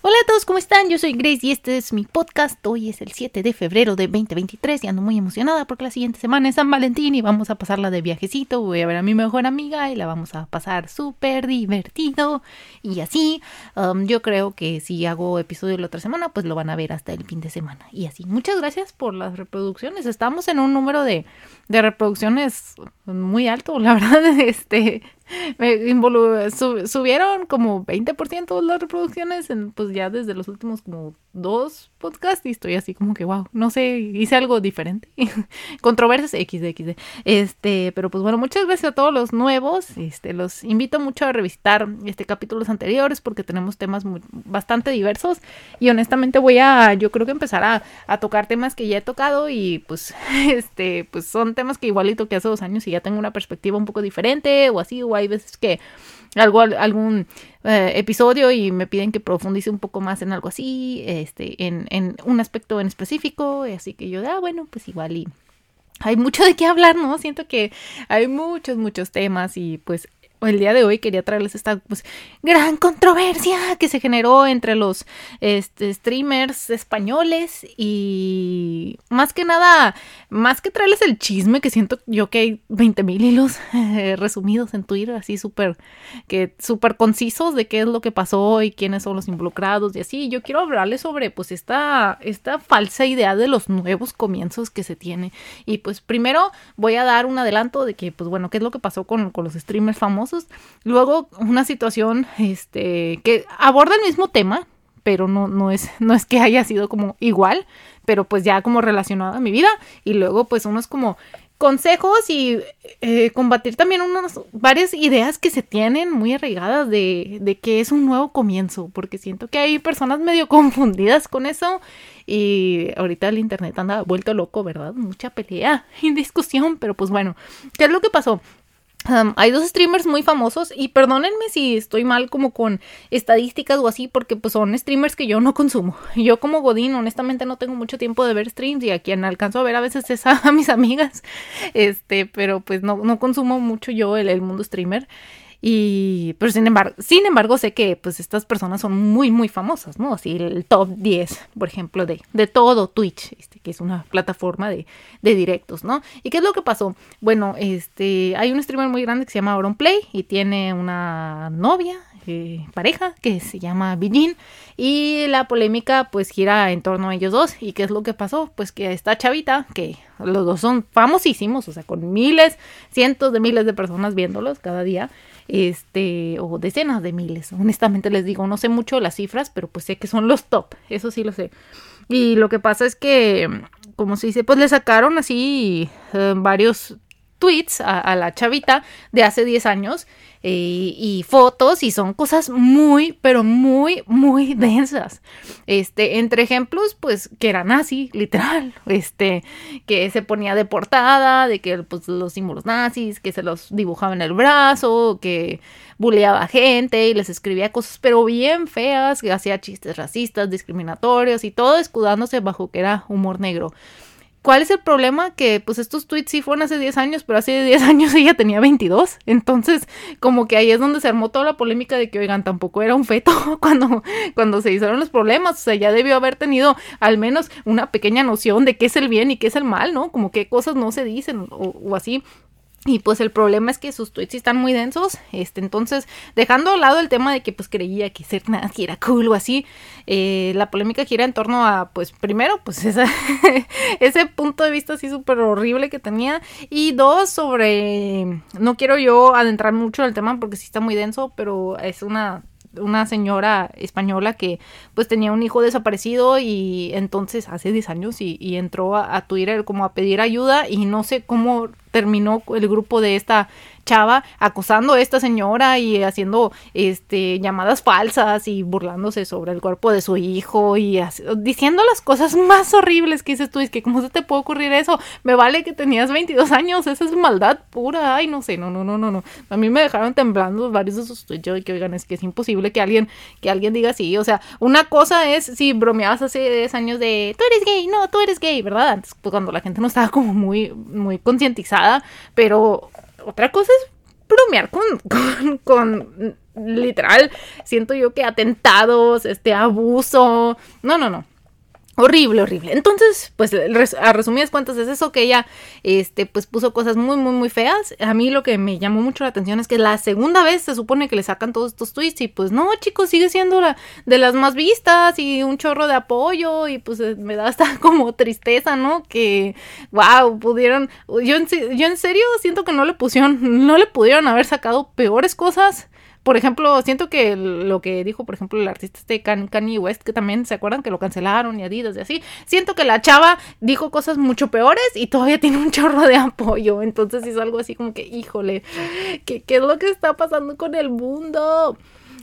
Hola a todos, ¿cómo están? Yo soy Grace y este es mi podcast. Hoy es el 7 de febrero de 2023 y ando muy emocionada porque la siguiente semana es San Valentín y vamos a pasarla de viajecito. Voy a ver a mi mejor amiga y la vamos a pasar súper divertido. Y así, um, yo creo que si hago episodio la otra semana, pues lo van a ver hasta el fin de semana. Y así, muchas gracias por las reproducciones. Estamos en un número de, de reproducciones muy alto, la verdad. Este, me subieron como 20% las reproducciones en, pues ya desde los últimos como dos podcasts y estoy así como que wow, no sé, hice algo diferente. Controversias X de Este, pero pues bueno, muchas gracias a todos los nuevos. Este, los invito mucho a revisitar este capítulos anteriores porque tenemos temas bastante diversos y honestamente voy a yo creo que empezar a, a tocar temas que ya he tocado y pues este, pues son temas que igualito que hace dos años y ya tengo una perspectiva un poco diferente o así o hay veces que algo, algún eh, episodio y me piden que profundice un poco más en algo así, este, en, en un aspecto en específico, así que yo, ah, bueno, pues igual y hay mucho de qué hablar, ¿no? Siento que hay muchos, muchos temas y pues el día de hoy quería traerles esta pues, gran controversia que se generó entre los este, streamers españoles y más que nada, más que traerles el chisme que siento yo que hay 20 mil hilos eh, resumidos en Twitter, así súper que súper concisos de qué es lo que pasó y quiénes son los involucrados y así. Yo quiero hablarles sobre pues esta, esta falsa idea de los nuevos comienzos que se tiene. Y pues primero voy a dar un adelanto de que pues bueno, qué es lo que pasó con, con los streamers famosos Luego, una situación este, que aborda el mismo tema, pero no, no, es, no es que haya sido como igual, pero pues ya como relacionado a mi vida. Y luego, pues, unos como consejos y eh, combatir también unas varias ideas que se tienen muy arraigadas de, de que es un nuevo comienzo, porque siento que hay personas medio confundidas con eso y ahorita el internet anda vuelto loco, ¿verdad? Mucha pelea y discusión, pero pues bueno, ¿qué es lo que pasó? Hay dos streamers muy famosos y perdónenme si estoy mal como con estadísticas o así porque pues son streamers que yo no consumo. Yo como Godín honestamente no tengo mucho tiempo de ver streams y a quien alcanzo a ver a veces es a, mis amigas. Este, pero pues no, no consumo mucho yo el, mundo streamer. Y, pero sin embargo, sin embargo, sé que pues estas personas son muy, muy famosas, ¿no? Así el top 10, por ejemplo, de, de todo Twitch, que es una plataforma de, de directos, ¿no? ¿Y qué es lo que pasó? Bueno, este, hay un streamer muy grande que se llama Play y tiene una novia, eh, pareja que se llama Bijin y la polémica pues gira en torno a ellos dos y qué es lo que pasó pues que esta chavita que los dos son famosísimos o sea con miles cientos de miles de personas viéndolos cada día este, o decenas de miles. Honestamente les digo, no sé mucho las cifras, pero pues sé que son los top, eso sí lo sé. Y lo que pasa es que, como se dice, pues le sacaron así eh, varios tweets a, la chavita de hace 10 años eh, y fotos y son cosas muy, pero muy, muy densas. Este, entre ejemplos, pues que era nazi, literal, este, que se ponía de portada, de que pues, los símbolos nazis, que se los dibujaba en el brazo, que buleaba gente y les escribía cosas, pero bien feas, que hacía chistes racistas, discriminatorios y todo escudándose bajo que era humor negro. ¿Cuál es el problema? Que pues estos tweets sí fueron hace 10 años, pero hace 10 años ella tenía 22. Entonces, como que ahí es donde se armó toda la polémica de que, oigan, tampoco era un feto cuando, cuando se hicieron los problemas. O sea, ya debió haber tenido al menos una pequeña noción de qué es el bien y qué es el mal, ¿no? Como qué cosas no se dicen o, o así. Y pues el problema es que sus tweets están muy densos. Este, entonces, dejando a lado el tema de que pues creía que ser nazi era cool o así, eh, la polémica gira en torno a, pues, primero, pues ese punto de vista así súper horrible que tenía. Y dos, sobre. No quiero yo adentrar mucho en el tema porque sí está muy denso, pero es una una señora española que pues tenía un hijo desaparecido y entonces hace 10 años y, entró a, a, Twitter como a pedir ayuda y no sé cómo terminó el grupo de esta chava acosando a esta señora y haciendo este llamadas falsas y burlándose sobre el cuerpo de su hijo y diciendo las cosas más horribles que dices tú, es que cómo se te puede ocurrir eso, me vale que tenías 22 años, esa es maldad pura, ay no sé, no, no, no, no, no, a mí me dejaron temblando varios de esos tweets, yo que oigan, es que es imposible que alguien, que alguien diga así, o sea, una cosa es si bromeabas hace 10 años de, tú eres gay, no, tú eres gay, ¿verdad? Antes, pues cuando la gente no estaba como muy, muy concientizada, pero otra cosa es bromear con, con, con literal, siento yo que atentados, este abuso. No, no, no. Horrible, horrible. Entonces, pues a resumidas cuentas es eso que ella, este, pues puso cosas muy, muy, muy feas. A mí lo que me llamó mucho la atención es que la segunda vez se supone que le sacan todos estos tweets y pues no, chicos, sigue siendo la de las más vistas y un chorro de apoyo y pues me da hasta como tristeza, ¿no? Que, wow, pudieron, yo en, yo en serio siento que no le pusieron, no le pudieron haber sacado peores cosas por ejemplo, siento que lo que dijo, por ejemplo, el artista este Kanye West, que también se acuerdan que lo cancelaron y Adidas y así, siento que la chava dijo cosas mucho peores y todavía tiene un chorro de apoyo. Entonces es algo así como que, híjole, ¿qué, qué es lo que está pasando con el mundo?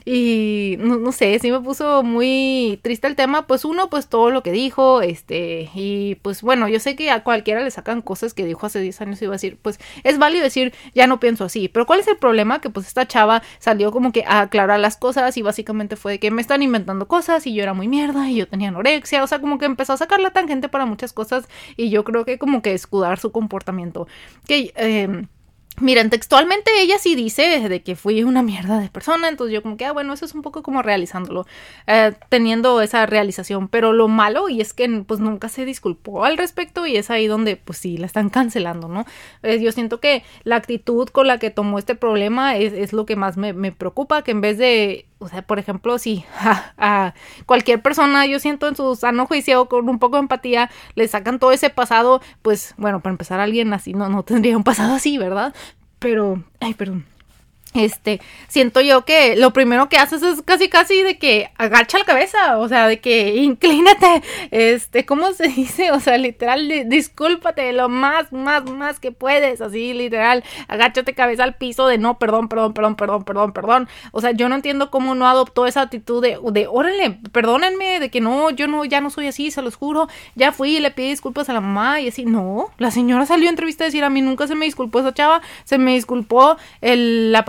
Y no, no, sé, sí me puso muy triste el tema. Pues uno, pues todo lo que dijo, este, y pues bueno, yo sé que a cualquiera le sacan cosas que dijo hace 10 años y iba a decir, pues es válido decir, ya no pienso así. Pero ¿cuál es el problema? Que pues esta chava salió como que a aclarar las cosas y básicamente fue que me están inventando cosas y yo era muy mierda y yo tenía anorexia. O sea, como que empezó a sacar la tangente para muchas cosas y yo creo que como que escudar su comportamiento. Que, eh, Miren, textualmente ella sí dice de que fui una mierda de persona, entonces yo como que, ah, bueno, eso es un poco como realizándolo, eh, teniendo esa realización, pero lo malo y es que pues nunca se disculpó al respecto y es ahí donde pues sí, la están cancelando, ¿no? Eh, yo siento que la actitud con la que tomó este problema es, es lo que más me, me preocupa, que en vez de o sea, por ejemplo, si a, cualquier persona, yo siento en su sano juicio, con un poco de empatía, le sacan todo ese pasado, pues bueno, para empezar, alguien así no, no tendría un pasado así, ¿verdad? Pero, ay, perdón este, siento yo que lo primero que haces es casi casi de que agacha la cabeza, o sea, de que inclínate, este, ¿cómo se dice? O sea, literal, discúlpate lo más, más, más que puedes, así, literal, agáchate cabeza al piso de no, perdón, perdón, perdón, perdón, perdón, perdón. O sea, yo no entiendo cómo no adoptó esa actitud de, de, órale, perdónenme, de que no, yo no, ya no soy así, se los juro, ya fui le pedí disculpas a la mamá y así, no, la señora salió en entrevista a decir, a mí nunca se me disculpó esa chava, se me disculpó el, la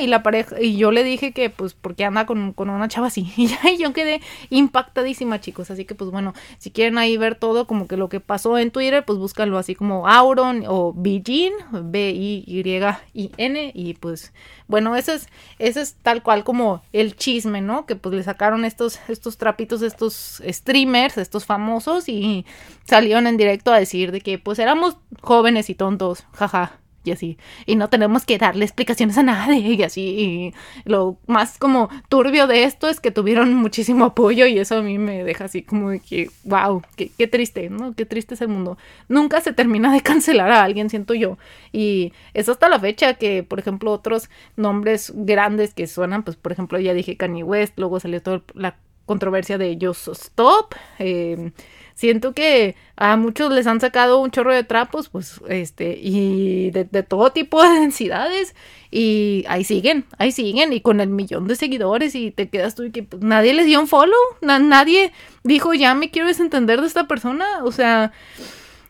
y la pareja, y yo le dije que pues porque anda con, una chava así, y yo quedé impactadísima chicos, así que pues bueno, si quieren ahí ver todo como que lo que pasó en Twitter, pues búscalo así como Auron o Bijin, B-I-Y-I-N, y pues bueno, ese es, ese es tal cual como el chisme, ¿no? Que pues le sacaron estos, estos trapitos, estos streamers, estos famosos, y salieron en directo a decir de que pues éramos jóvenes y tontos, jaja y así. Y no tenemos que darle explicaciones a nadie y así. Y lo más como turbio de esto es que tuvieron muchísimo apoyo y eso a mí me deja así como de que, wow, qué, triste, ¿no? Qué triste es el mundo. Nunca se termina de cancelar a alguien, siento yo. Y eso hasta la fecha que, por ejemplo, otros nombres grandes que suenan, pues por ejemplo ya dije Kanye West, luego salió toda la controversia de Yo Stop. Eh, siento que a muchos les han sacado un chorro de trapos, pues, este, y de, todo tipo de densidades, y ahí siguen, ahí siguen, y con el millón de seguidores, y te quedas tú y que pues, nadie les dio un follow, nadie dijo, ya me quiero desentender de esta persona, o sea,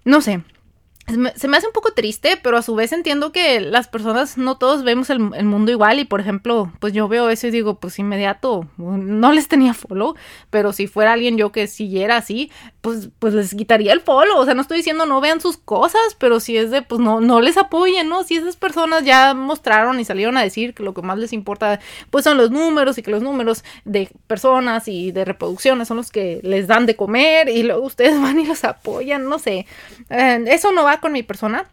no sé, se me hace un poco triste, pero a su vez entiendo que las personas no todos vemos el, mundo igual y por ejemplo, pues yo veo eso y digo, pues inmediato, no les tenía follow, pero si fuera alguien yo que siguiera así, pues, pues les quitaría el follow, o sea, no estoy diciendo no vean sus cosas, pero si es de, pues no, no les apoyen, ¿no? Si esas personas ya mostraron y salieron a decir que lo que más les importa, pues son los números y que los números de personas y de reproducciones son los que les dan de comer y luego ustedes van y los apoyan, no sé, eh, eso no va con mi persona,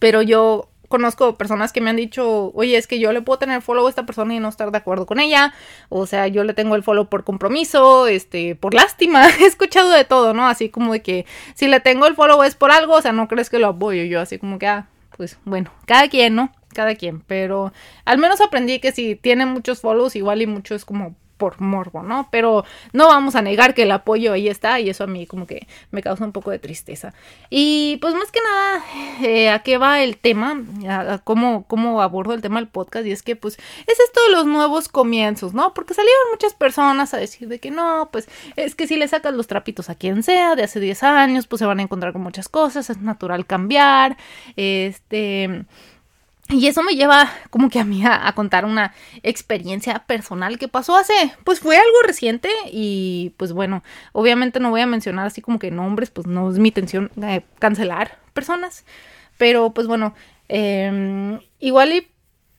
pero yo conozco personas que me han dicho, oye, es que yo le puedo tener follow a esta persona y no estar de acuerdo con ella, o sea, yo le tengo el follow por compromiso, este, por lástima, he escuchado de todo, ¿no? Así como de que si le tengo el follow es por algo, o sea, no crees que lo apoyo yo, así como que, ah, pues bueno, cada quien, ¿no? Cada quien, pero al menos aprendí que si tiene muchos follows, igual y mucho es como por morbo, ¿no? Pero no vamos a negar que el apoyo ahí está y eso a mí como que me causa un poco de tristeza. Y pues más que nada, eh, ¿a qué va el tema? A, cómo, cómo abordo el tema del podcast? Y es que pues es esto de los nuevos comienzos, ¿no? Porque salieron muchas personas a decir de que no, pues es que si le sacas los trapitos a quien sea de hace 10 años, pues se van a encontrar con muchas cosas, es natural cambiar, este y eso me lleva como que a mí a, contar una experiencia personal que pasó hace, pues fue algo reciente y pues bueno, obviamente no voy a mencionar así como que nombres, pues no es mi intención eh, cancelar personas, pero pues bueno, em, igual y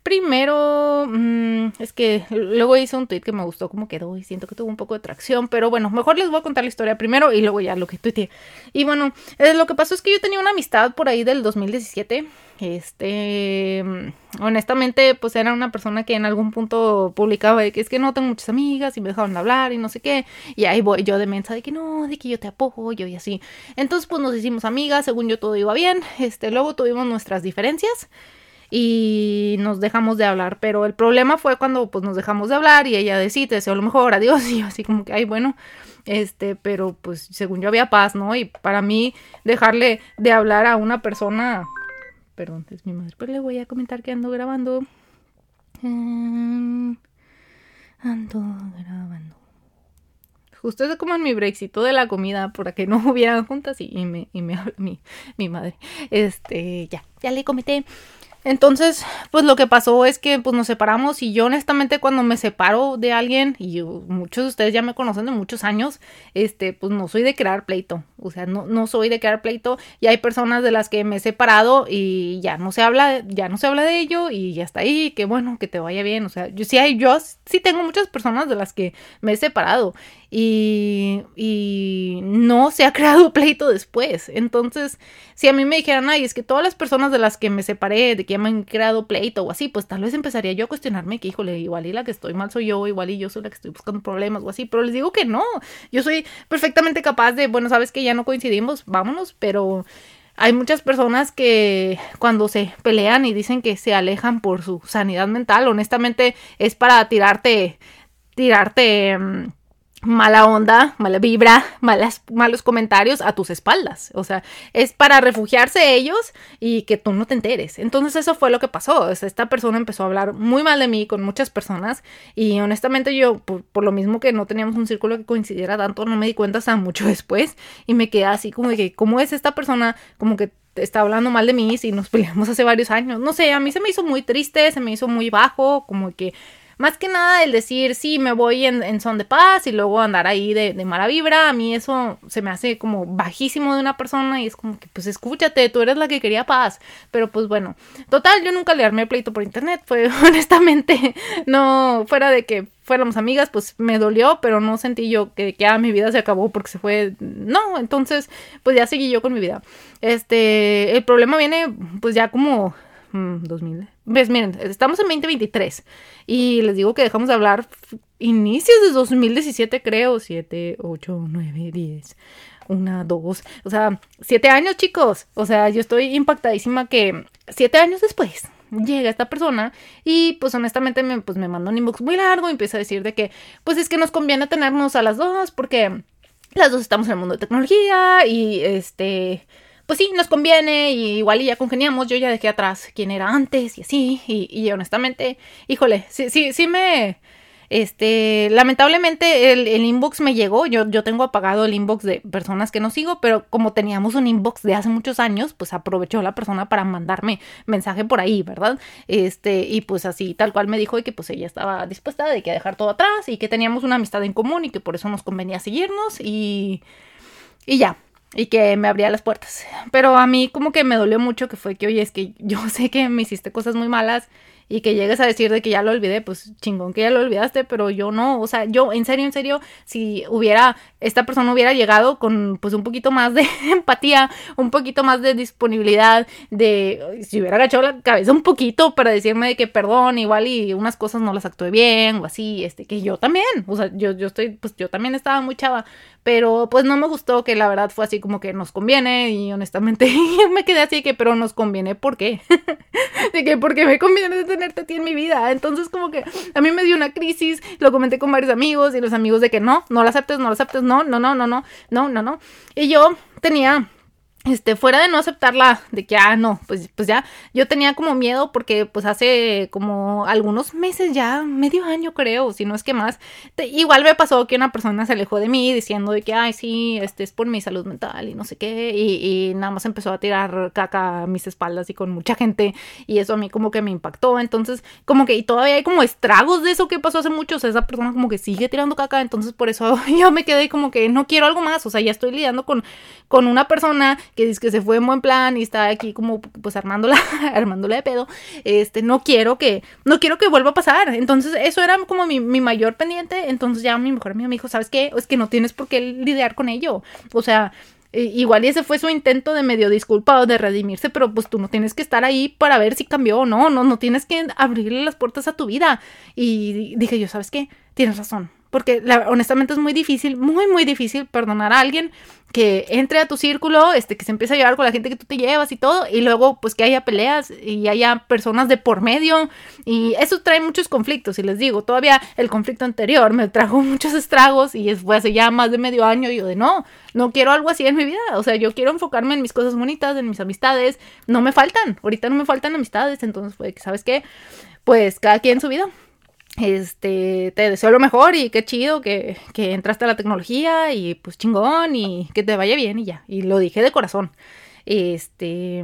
primero, mm, es que luego hice un tweet que me gustó como quedó y siento que tuvo un poco de tracción, pero bueno, mejor les voy a contar la historia primero y luego ya lo que tuiteé. Y bueno, eh, lo que pasó es que yo tenía una amistad por ahí del 2017 este, mm, honestamente, pues era una persona que en algún punto publicaba de que es que no tengo muchas amigas y me dejaron hablar y no sé qué. Y ahí voy yo de mensa de que no, de que yo te apoyo y así. Entonces, pues nos hicimos amigas, según yo todo iba bien. Este, luego tuvimos nuestras diferencias y nos dejamos de hablar. Pero el problema fue cuando pues nos dejamos de hablar y ella decía, te deseo lo mejor, adiós. Y yo así como que, ay, bueno, este, pero pues según yo había paz, ¿no? Y para mí dejarle de hablar a una persona perdón, es mi madre. Pero le voy a comentar que ando grabando. Em, ando grabando. Justo es como en mi brexito de la comida, para que no hubieran juntas y, me, y me mi madre. Este, ya, ya le comenté. Entonces, pues lo que pasó es que pues nos separamos y yo honestamente cuando me separo de alguien y muchos de ustedes ya me conocen de muchos años, este, pues no soy de crear pleito, o sea, no, no soy de crear pleito y hay personas de las que me he separado y ya no se habla, ya no se habla de ello y ya está ahí, que bueno, que te vaya bien, o sea, yo sí hay, yo sí tengo muchas personas de las que me he separado y, y no se ha creado pleito después. Entonces, si a mí me dijeran, ay, es que todas las personas de las que me separé, de que me han creado pleito o así, pues tal vez empezaría yo a cuestionarme que, híjole, igual y la que estoy mal soy yo, igual y yo soy la que estoy buscando problemas o así, pero les digo que no, yo soy perfectamente capaz de, bueno, sabes que ya no coincidimos, vámonos, pero hay muchas personas que cuando se pelean y dicen que se alejan por su sanidad mental, honestamente es para tirarte, tirarte mm, mala onda, mala vibra, malas, malos comentarios a tus espaldas. O sea, es para refugiarse ellos y que tú no te enteres. Entonces eso fue lo que pasó. esta persona empezó a hablar muy mal de mí con muchas personas y honestamente yo, por, lo mismo que no teníamos un círculo que coincidiera tanto, no me di cuenta hasta mucho después y me quedé así como de que, ¿cómo es esta persona? Como que está hablando mal de mí si nos peleamos hace varios años. No sé, a mí se me hizo muy triste, se me hizo muy bajo, como que más que nada el decir, sí, me voy en, son de paz y luego andar ahí de, mala vibra, a mí eso se me hace como bajísimo de una persona y es como que, pues escúchate, tú eres la que quería paz. Pero pues bueno, total, yo nunca le armé pleito por internet, fue honestamente, no, fuera de que fuéramos amigas, pues me dolió, pero no sentí yo que, que ah, mi vida se acabó porque se fue. No, entonces, pues ya seguí yo con mi vida. Este, el problema viene, pues ya como 2000. Mm, pues miren, estamos en 2023 y les digo que dejamos de hablar inicios de 2017, creo. 7, 8, 9, 10. Una, dos, o sea, siete años, chicos. O sea, yo estoy impactadísima que siete años después llega esta persona y pues honestamente me, pues, me mandó un inbox muy largo y empieza a decir de que pues es que nos conviene tenernos a las dos porque las dos estamos en el mundo de tecnología y este pues sí, nos conviene y igual y ya congeniamos, yo ya dejé atrás quién era antes y así, y, y honestamente, híjole, sí, sí, sí me, este, lamentablemente el, inbox me llegó, yo, yo tengo apagado el inbox de personas que no sigo, pero como teníamos un inbox de hace muchos años, pues aprovechó la persona para mandarme mensaje por ahí, ¿verdad? Este, y pues así, tal cual me dijo y que pues ella estaba dispuesta de que dejar todo atrás y que teníamos una amistad en común y que por eso nos convenía seguirnos y, y ya, y que me abría las puertas. Pero a mí como que me dolió mucho que fue que, oye, es que yo sé que me hiciste cosas muy malas y que llegues a decir de que ya lo olvidé, pues chingón que ya lo olvidaste, pero yo no, o sea, yo en serio, en serio, si hubiera, esta persona hubiera llegado con pues un poquito más de empatía, un poquito más de disponibilidad, de, si hubiera agachado la cabeza un poquito para decirme de que perdón, igual y unas cosas no las actué bien o así, este, que yo también, o sea, yo, yo estoy, pues yo también estaba muy chava, pero pues no me gustó que la verdad fue así como que nos conviene y honestamente me quedé así que, pero nos conviene, ¿por qué? de que, porque me conviene tenerte a ti en mi vida. Entonces como que a mí me dio una crisis, lo comenté con varios amigos y los amigos de que no, no lo aceptes, no lo aceptes, no, no, no, no, no, no, no, no. Y yo tenía este, fuera de no aceptarla, de que, ah, no, pues, pues ya, yo tenía como miedo porque pues hace como algunos meses ya, medio año creo, si no es que más, igual me pasó que una persona se alejó de mí diciendo de que, ay, sí, este es por mi salud mental y no sé qué, y, y nada más empezó a tirar caca a mis espaldas y con mucha gente, y eso a mí como que me impactó, entonces como que, y todavía hay como estragos de eso que pasó hace mucho, o sea, esa persona como que sigue tirando caca, entonces por eso yo me quedé como que no quiero algo más, o sea, ya estoy lidiando con, con una persona que dice que se fue en buen plan y está aquí como pues armándola, armándola de pedo, este, no quiero que, no quiero que vuelva a pasar. Entonces, eso era como mi, mi mayor pendiente. Entonces ya mi mejor amigo me dijo, ¿sabes qué? Es que no tienes por qué lidiar con ello. O sea, Igual y ese fue su intento de medio disculpa o de redimirse, pero pues tú no tienes que estar ahí para ver si cambió o no, no, no tienes que abrirle las puertas a tu vida. Y dije yo, ¿sabes qué? Tienes razón, porque honestamente es muy difícil, muy, muy difícil perdonar a alguien que entre a tu círculo, este, que se empiece a llevar con la gente que tú te llevas y todo, y luego pues que haya peleas y haya personas de por medio, y eso trae muchos conflictos, y les digo, todavía el conflicto anterior me trajo muchos estragos, y fue hace ya más de medio año, y yo de no, no quiero algo así en mi vida, o sea, yo quiero enfocarme en mis cosas bonitas, en mis amistades, no me faltan, ahorita no me faltan amistades, entonces que, ¿sabes qué? Pues cada quien su vida. Este, te deseo lo mejor y qué chido que, que entraste a la tecnología y pues chingón y que te vaya bien y ya. Y lo dije de corazón. Este,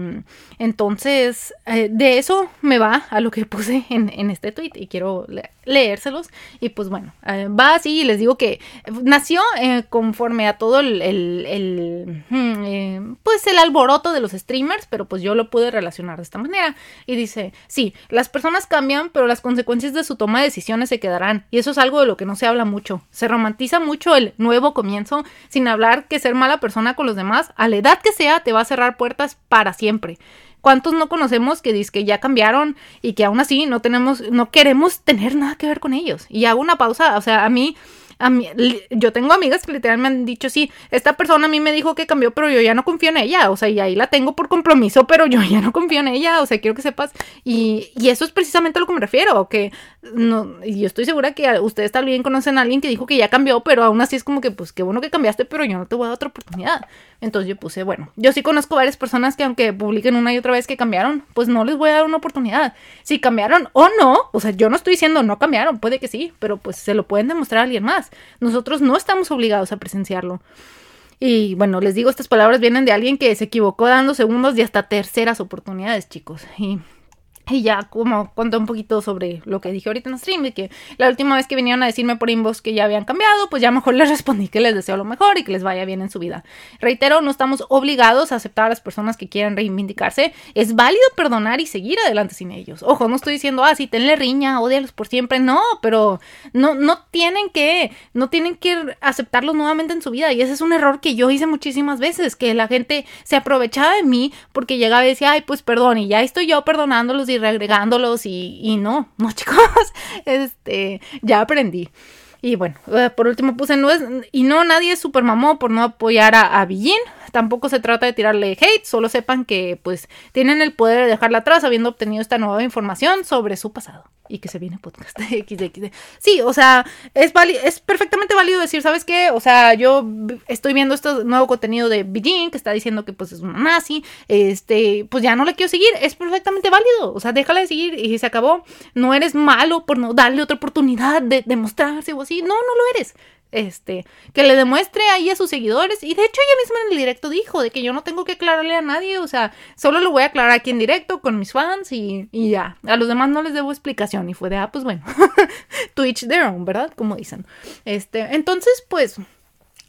entonces, eh, de eso me va a lo que puse en, en este tweet y quiero leérselos. Y pues bueno, eh, va así y les digo que nació eh, conforme a todo el, el, hmm, pues el alboroto de los streamers, pero pues yo lo pude relacionar de esta manera. Y dice, sí, las personas cambian, pero las consecuencias de su toma de decisiones se quedarán. Y eso es algo de lo que no se habla mucho. Se romantiza mucho el nuevo comienzo, sin hablar que ser mala persona con los demás, a la edad que sea, te va a cerrar puertas para siempre. ¿Cuántos no conocemos que dicen ya cambiaron y que aún así no tenemos, no queremos tener nada que ver con ellos? Y hago una pausa, o sea, a mí a mí, yo tengo amigas que literalmente me han dicho, sí, esta persona a mí me dijo que cambió, pero yo ya no confío en ella, o sea, y ahí la tengo por compromiso, pero yo ya no confío en ella, o sea, quiero que sepas, y, y eso es precisamente a lo que me refiero, que no, y yo estoy segura que ustedes también conocen a alguien que dijo que ya cambió, pero aún así es como que, pues, qué bueno que cambiaste, pero yo no te voy a dar otra oportunidad. Entonces yo puse, bueno, yo sí conozco varias personas que aunque publiquen una y otra vez que cambiaron, pues no les voy a dar una oportunidad. Si cambiaron o no, o sea, yo no estoy diciendo no cambiaron, puede que sí, pero pues se lo pueden demostrar a alguien más. Nosotros no estamos obligados a presenciarlo. Y bueno, les digo, estas palabras vienen de alguien que se equivocó dando segundos y hasta terceras oportunidades, chicos. Y y ya como conté un poquito sobre lo que dije ahorita en el stream, de que la última vez que vinieron a decirme por inbox que ya habían cambiado, pues ya mejor les respondí que les deseo lo mejor y que les vaya bien en su vida. Reitero, no estamos obligados a aceptar a las personas que quieran reivindicarse. Es válido perdonar y seguir adelante sin ellos. Ojo, no estoy diciendo, ah, sí, tenle riña, odialos por siempre. No, pero no, no tienen que, no tienen que aceptarlos nuevamente en su vida. Y ese es un error que yo hice muchísimas veces, que la gente se aprovechaba de mí porque llegaba y decía, ay, pues perdón, y ya estoy yo perdonándolos y reagregándolos y, y no, no chicos, este, ya aprendí. Y bueno, eh, por último puse, no y no, nadie es super mamó por no apoyar a, a Tampoco se trata de tirarle hate, solo sepan que pues tienen el poder de dejarla atrás habiendo obtenido esta nueva información sobre su pasado. Y que se viene podcast XD. Sí, o sea, es, es perfectamente válido decir, ¿sabes qué? O sea, yo estoy viendo este nuevo contenido de Beijing que está diciendo que pues es una nazi, este, pues ya no le quiero seguir, es perfectamente válido, o sea, déjala de seguir y se acabó. No eres malo por no darle otra oportunidad de demostrarse o así, no, no lo eres este, que le demuestre ahí a sus seguidores. Y de hecho ella misma en el directo dijo de que yo no tengo que aclararle a nadie, o sea, solo lo voy a aclarar aquí en directo con mis fans y, y ya. A los demás no les debo explicación. Y fue de, ah, pues bueno, Twitch their own, ¿verdad? Como dicen. Este, entonces, pues...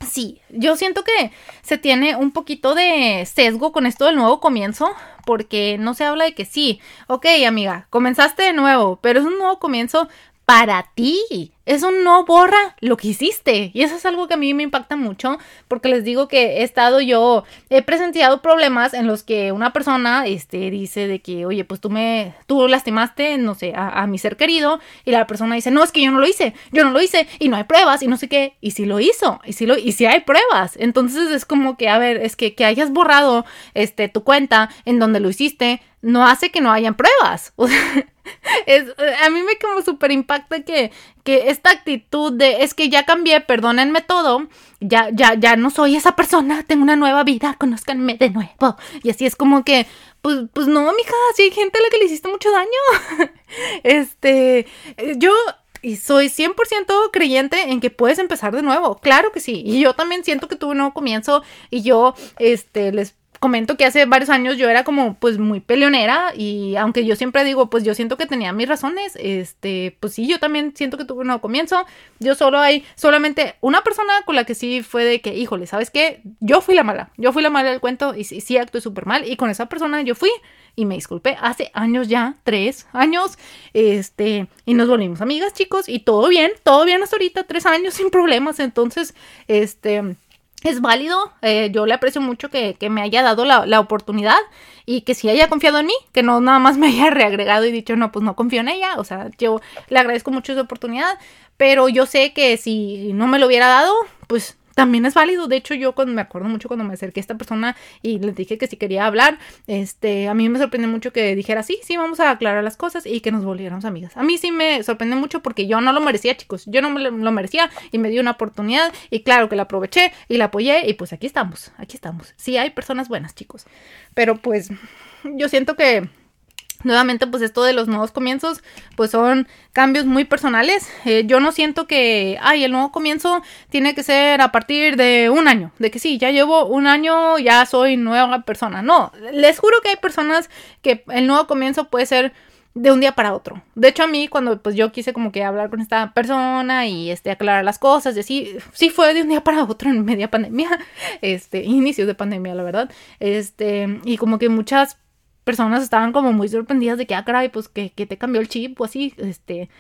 Sí, yo siento que se tiene un poquito de sesgo con esto del nuevo comienzo, porque no se habla de que sí, ok amiga, comenzaste de nuevo, pero es un nuevo comienzo para ti. Eso no borra lo que hiciste. Y eso es algo que a mí me impacta mucho porque les digo que he estado yo, he presenciado problemas en los que una persona este, dice de que, oye, pues tú me, tú lastimaste, no sé, a, mi ser querido y la persona dice, no, es que yo no lo hice, yo no lo hice y no hay pruebas y no sé qué. Y si lo hizo, y si lo, y si hay pruebas. Entonces es como que, a ver, es que, que hayas borrado este, tu cuenta en donde lo hiciste, no hace que no hayan pruebas. es, a mí me como súper impacta que, que esta actitud de es que ya cambié, perdónenme todo, ya, ya, ya no soy esa persona, tengo una nueva vida, conózcanme de nuevo. Y así es como que, pues, pues no, mija, si hay gente a la que le hiciste mucho daño. este, yo y soy 100% creyente en que puedes empezar de nuevo. Claro que sí. Y yo también siento que tuve un nuevo comienzo y yo, este, les comento que hace varios años yo era como pues muy peleonera y aunque yo siempre digo pues yo siento que tenía mis razones, este, pues sí, yo también siento que tuve un nuevo comienzo. Yo solo hay solamente una persona con la que sí fue de que, híjole, ¿sabes qué? Yo fui la mala, yo fui la mala del cuento y sí, sí actué súper mal y con esa persona yo fui y me disculpé hace años ya, tres años, este, y nos volvimos amigas, chicos, y todo bien, todo bien hasta ahorita, tres años sin problemas, entonces, este es válido. Eh, yo le aprecio mucho que, me haya dado la, oportunidad y que si haya confiado en mí, que no nada más me haya reagregado y dicho, no, pues no confío en ella. O sea, yo le agradezco mucho esa oportunidad, pero yo sé que si no me lo hubiera dado, pues también es válido. De hecho, yo cuando me acuerdo mucho cuando me acerqué a esta persona y le dije que si quería hablar, este, a mí me sorprende mucho que dijera sí, sí, vamos a aclarar las cosas y que nos volviéramos amigas. A mí sí me sorprende mucho porque yo no lo merecía, chicos. Yo no me lo merecía y me dio una oportunidad y claro que la aproveché y la apoyé y pues aquí estamos, aquí estamos. Sí, hay personas buenas, chicos. Pero pues yo siento que Nuevamente, pues esto de los nuevos comienzos, pues son cambios muy personales. Eh, yo no siento que, ay, el nuevo comienzo tiene que ser a partir de un año, de que sí, ya llevo un año, ya soy nueva persona. No, les juro que hay personas que el nuevo comienzo puede ser de un día para otro. De hecho, a mí cuando pues yo quise como que hablar con esta persona y este aclarar las cosas y así, sí fue de un día para otro en media pandemia, este, inicios de pandemia, la verdad. Este, y como que muchas personas estaban como muy sorprendidas de que, ah, caray, pues que, que te cambió el chip o así, este,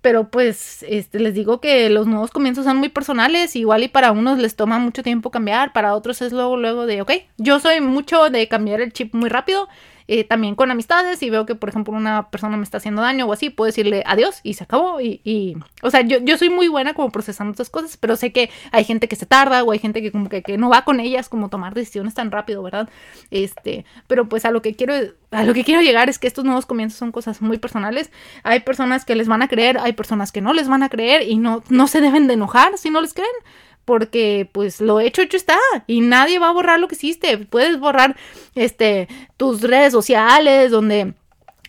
pero pues este les digo que los nuevos comienzos son muy personales, igual y para unos les toma mucho tiempo cambiar, para otros es luego luego de, ok, yo soy mucho de cambiar el chip muy rápido eh, también con amistades y veo que, por ejemplo, una persona me está haciendo daño o así, puedo decirle adiós y se acabó. Y, y o sea, yo, yo soy muy buena como procesando estas cosas, pero sé que hay gente que se tarda o hay gente que como que, que no va con ellas, como tomar decisiones tan rápido, ¿verdad? Este, pero pues a lo que quiero, a lo que quiero llegar es que estos nuevos comienzos son cosas muy personales. Hay personas que les van a creer, hay personas que no les van a creer y no, no se deben de enojar si no les creen porque pues lo hecho hecho está y nadie va a borrar lo que hiciste. Puedes borrar este tus redes sociales donde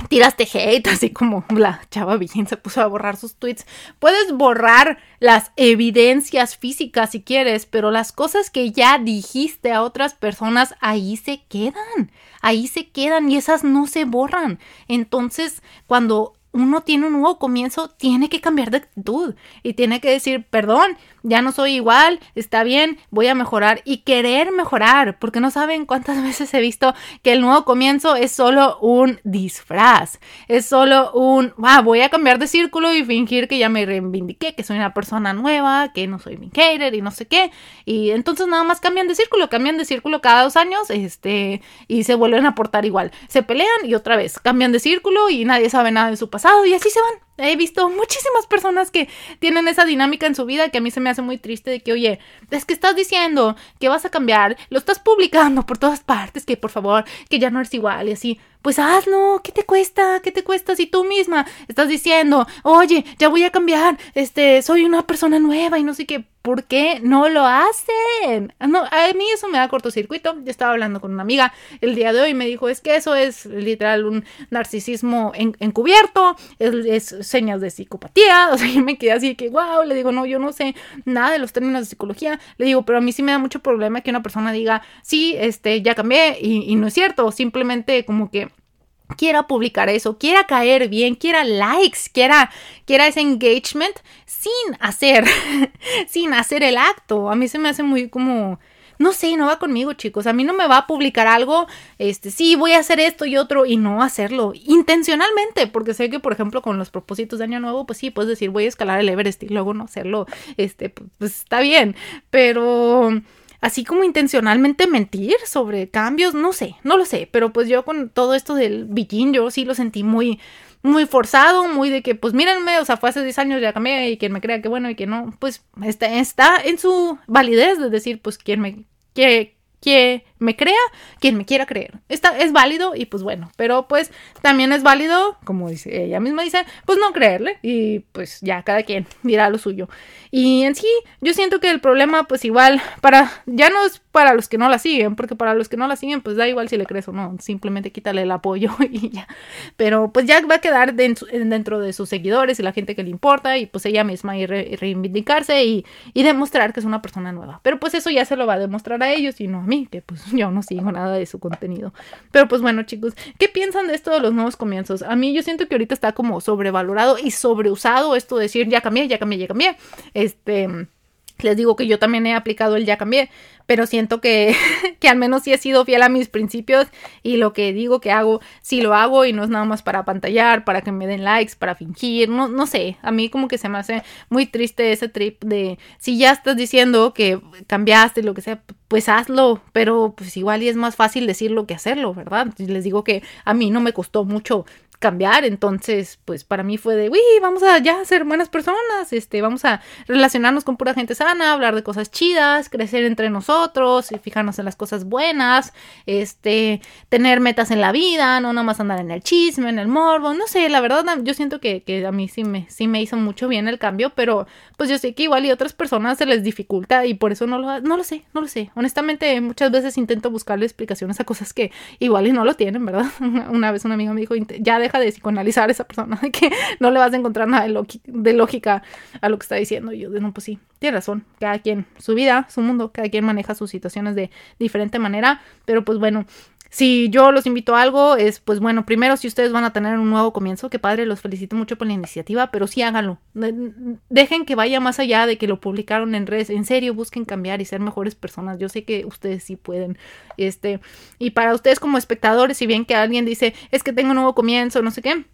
tiraste hate, así como la chava bien se puso a borrar sus tweets. Puedes borrar las evidencias físicas si quieres, pero las cosas que ya dijiste a otras personas ahí se quedan. Ahí se quedan y esas no se borran. Entonces, cuando uno tiene un nuevo comienzo, tiene que cambiar de actitud y tiene que decir, perdón, ya no soy igual, está bien, voy a mejorar y querer mejorar, porque no saben cuántas veces he visto que el nuevo comienzo es solo un disfraz, es solo un, ah, voy a cambiar de círculo y fingir que ya me reivindiqué, que soy una persona nueva, que no soy mi hater y no sé qué, y entonces nada más cambian de círculo, cambian de círculo cada dos años, este, y se vuelven a portar igual, se pelean y otra vez cambian de círculo y nadie sabe nada de su pasado y así se van. He visto muchísimas personas que tienen esa dinámica en su vida que a mí se me hace muy triste de que, oye, es que estás diciendo que vas a cambiar, lo estás publicando por todas partes, que por favor, que ya no eres igual y así. Pues hazlo, ¿qué te cuesta? ¿Qué te cuesta si tú misma estás diciendo, oye, ya voy a cambiar, este, soy una persona nueva y no sé qué? ¿Por qué no lo hacen? No, a mí eso me da cortocircuito. Yo estaba hablando con una amiga el día de hoy y me dijo, es que eso es literal un narcisismo encubierto, es, señas de psicopatía. O sea, yo me quedé así que, wow, le digo, no, yo no sé nada de los términos de psicología. Le digo, pero a mí sí me da mucho problema que una persona diga, sí, este, ya cambié y, y no es cierto. Simplemente como que quiera publicar eso, quiera caer bien, quiera likes, quiera, quiera ese engagement sin hacer, sin hacer el acto. A mí se me hace muy como, no sé, no va conmigo, chicos. A mí no me va a publicar algo, este, sí, voy a hacer esto y otro y no hacerlo intencionalmente, porque sé que, por ejemplo, con los propósitos de año nuevo, pues sí, puedes decir, voy a escalar el Everest y luego no hacerlo, este, pues, está bien, pero así como intencionalmente mentir sobre cambios, no sé, no lo sé, pero pues yo con todo esto del bikin, yo sí lo sentí muy, muy forzado, muy de que, pues mírenme, o sea, fue hace 10 años, ya cambié, y quien me crea que bueno y que no, pues está, está en su validez de decir, pues quien me, que, que me crea, quien me quiera creer. Está, es válido y pues bueno, pero pues también es válido, como dice ella misma dice, pues no creerle y pues ya cada quien dirá lo suyo. Y en sí, yo siento que el problema pues igual para, ya no es para los que no la siguen, porque para los que no la siguen pues da igual si le crees o no, simplemente quítale el apoyo y ya. Pero pues ya va a quedar dentro de sus seguidores y la gente que le importa y pues ella misma y reivindicarse y, y demostrar que es una persona nueva. Pero pues eso ya se lo va a demostrar a ellos y no a mí, que pues yo no sigo nada de su contenido. Pero pues bueno, chicos, ¿qué piensan de esto de los nuevos comienzos? A mí yo siento que ahorita está como sobrevalorado y sobreusado esto de decir ya cambié, ya cambié, ya cambié. Este les digo que yo también he aplicado el ya cambié, pero siento que, que al menos sí he sido fiel a mis principios y lo que digo que hago, sí lo hago y no es nada más para pantallar, para que me den likes, para fingir, no, no sé, a mí como que se me hace muy triste ese trip de si ya estás diciendo que cambiaste, lo que sea, pues hazlo, pero pues igual y es más fácil decirlo que hacerlo, ¿verdad? Les digo que a mí no me costó mucho cambiar, entonces pues para mí fue de, uy, vamos a ya ser buenas personas, este, vamos a relacionarnos con pura gente sana, hablar de cosas chidas, crecer entre nosotros, y fijarnos en las cosas buenas, este, tener metas en la vida, no nada más andar en el chisme, en el morbo, no sé, la verdad yo siento que, que a mí sí me, sí me hizo mucho bien el cambio, pero pues yo sé que igual y otras personas se les dificulta y por eso no lo, no lo sé, no lo sé, honestamente muchas veces intento buscarle explicaciones a cosas que igual y no lo tienen, ¿verdad? Una vez una amiga me dijo, ya deja de psicoanalizar a esa persona, de que no le vas a encontrar nada de, lógica a lo que está diciendo. Y yo, no, pues sí, tiene razón. Cada quien, su vida, su mundo, cada quien maneja sus situaciones de diferente manera. Pero pues bueno, si yo los invito a algo, es pues bueno, primero si ustedes van a tener un nuevo comienzo, que padre, los felicito mucho por la iniciativa, pero sí háganlo. Dejen que vaya más allá de que lo publicaron en redes. En serio, busquen cambiar y ser mejores personas. Yo sé que ustedes sí pueden. Este, y para ustedes como espectadores, si bien que alguien dice, es que tengo un nuevo comienzo, no sé qué.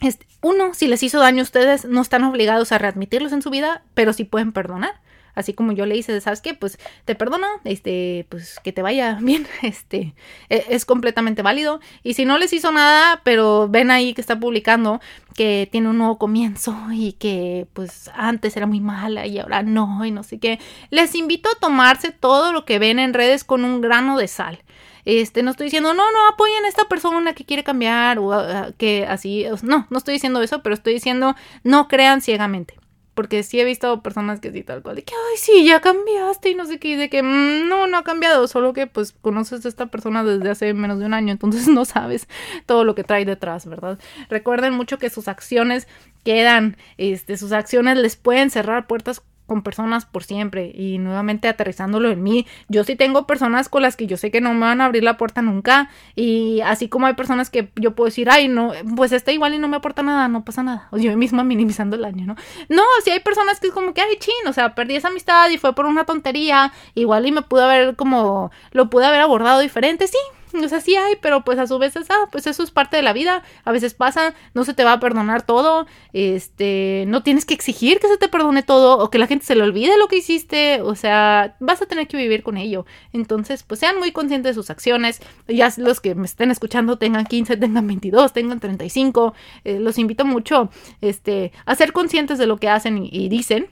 Este, uno, si les hizo daño a ustedes, no están obligados a readmitirlos en su vida, pero sí pueden perdonar así como yo le hice, ¿sabes qué? Pues te perdono, este, pues que te vaya bien, este, e, es completamente válido. Y si no les hizo nada, pero ven ahí que está publicando que tiene un nuevo comienzo y que pues antes era muy mala y ahora no y no sé qué, les invito a tomarse todo lo que ven en redes con un grano de sal. Este, no estoy diciendo, no, no apoyen a esta persona que quiere cambiar o que así, no, no estoy diciendo eso, pero estoy diciendo, no crean ciegamente. Porque sí he visto personas que sí tal cual, de que, ay, sí, ya cambiaste y no sé qué, y de que, mm, no, no ha cambiado, solo que pues conoces a esta persona desde hace menos de un año, entonces no sabes todo lo que trae detrás, ¿verdad? Recuerden mucho que sus acciones quedan, este, sus acciones les pueden cerrar puertas con personas por siempre y nuevamente aterrizándolo en mí. Yo sí tengo personas con las que yo sé que no me van a abrir la puerta nunca y así como hay personas que yo puedo decir, ay, no, pues está igual y no me aporta nada, no pasa nada. O yo misma minimizando el daño, ¿no? No, si hay personas que es como que, ay, chin, o sea, perdí esa amistad y fue por una tontería, igual y me pude haber como, lo pude haber abordado diferente, sí, o sea, sí hay, pero pues a su vez es, ah, pues eso es parte de la vida. A veces pasa, no se te va a perdonar todo. Este, no tienes que exigir que se te perdone todo o que la gente se le olvide lo que hiciste. O sea, vas a tener que vivir con ello. Entonces, pues sean muy conscientes de sus acciones. Ya los que me estén escuchando tengan 15, tengan 22, tengan 35. Eh, los invito mucho, este, a ser conscientes de lo que hacen y dicen.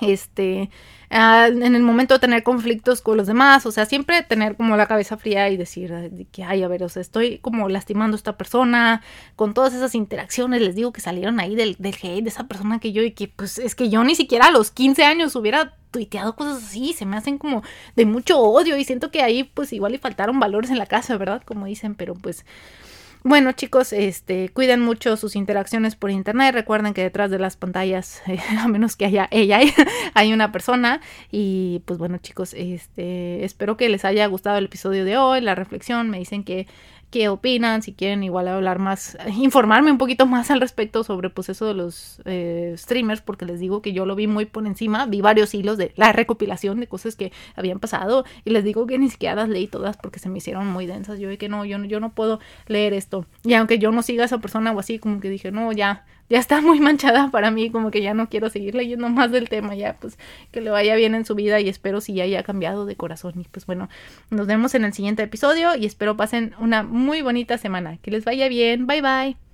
Este, Ah, en el momento de tener conflictos con los demás, o sea, siempre tener como la cabeza fría y decir que, ay, a ver, o sea, estoy como lastimando a esta persona, con todas esas interacciones, les digo que salieron ahí del, del hate de esa persona que yo y que pues es que yo ni siquiera a los 15 años hubiera tuiteado cosas así, se me hacen como de mucho odio y siento que ahí pues igual le faltaron valores en la casa, ¿verdad? Como dicen, pero pues bueno, chicos, este, cuiden mucho sus interacciones por internet. Recuerden que detrás de las pantallas, a menos que haya ella, hay una persona. Y pues bueno, chicos, este, espero que les haya gustado el episodio de hoy, la reflexión. Me dicen que qué opinan, si quieren igual hablar más, informarme un poquito más al respecto sobre pues eso de los eh, streamers, porque les digo que yo lo vi muy por encima, vi varios hilos de la recopilación de cosas que habían pasado y les digo que ni siquiera las leí todas porque se me hicieron muy densas, yo que no, yo, yo no puedo leer esto. Y aunque yo no siga a esa persona o así, como que dije, no, ya, ya está muy manchada para mí, como que ya no quiero seguir leyendo más del tema, ya pues que le vaya bien en su vida y espero si ya haya cambiado de corazón. Y pues bueno, nos vemos en el siguiente episodio y espero pasen una muy bonita semana. Que les vaya bien, bye bye.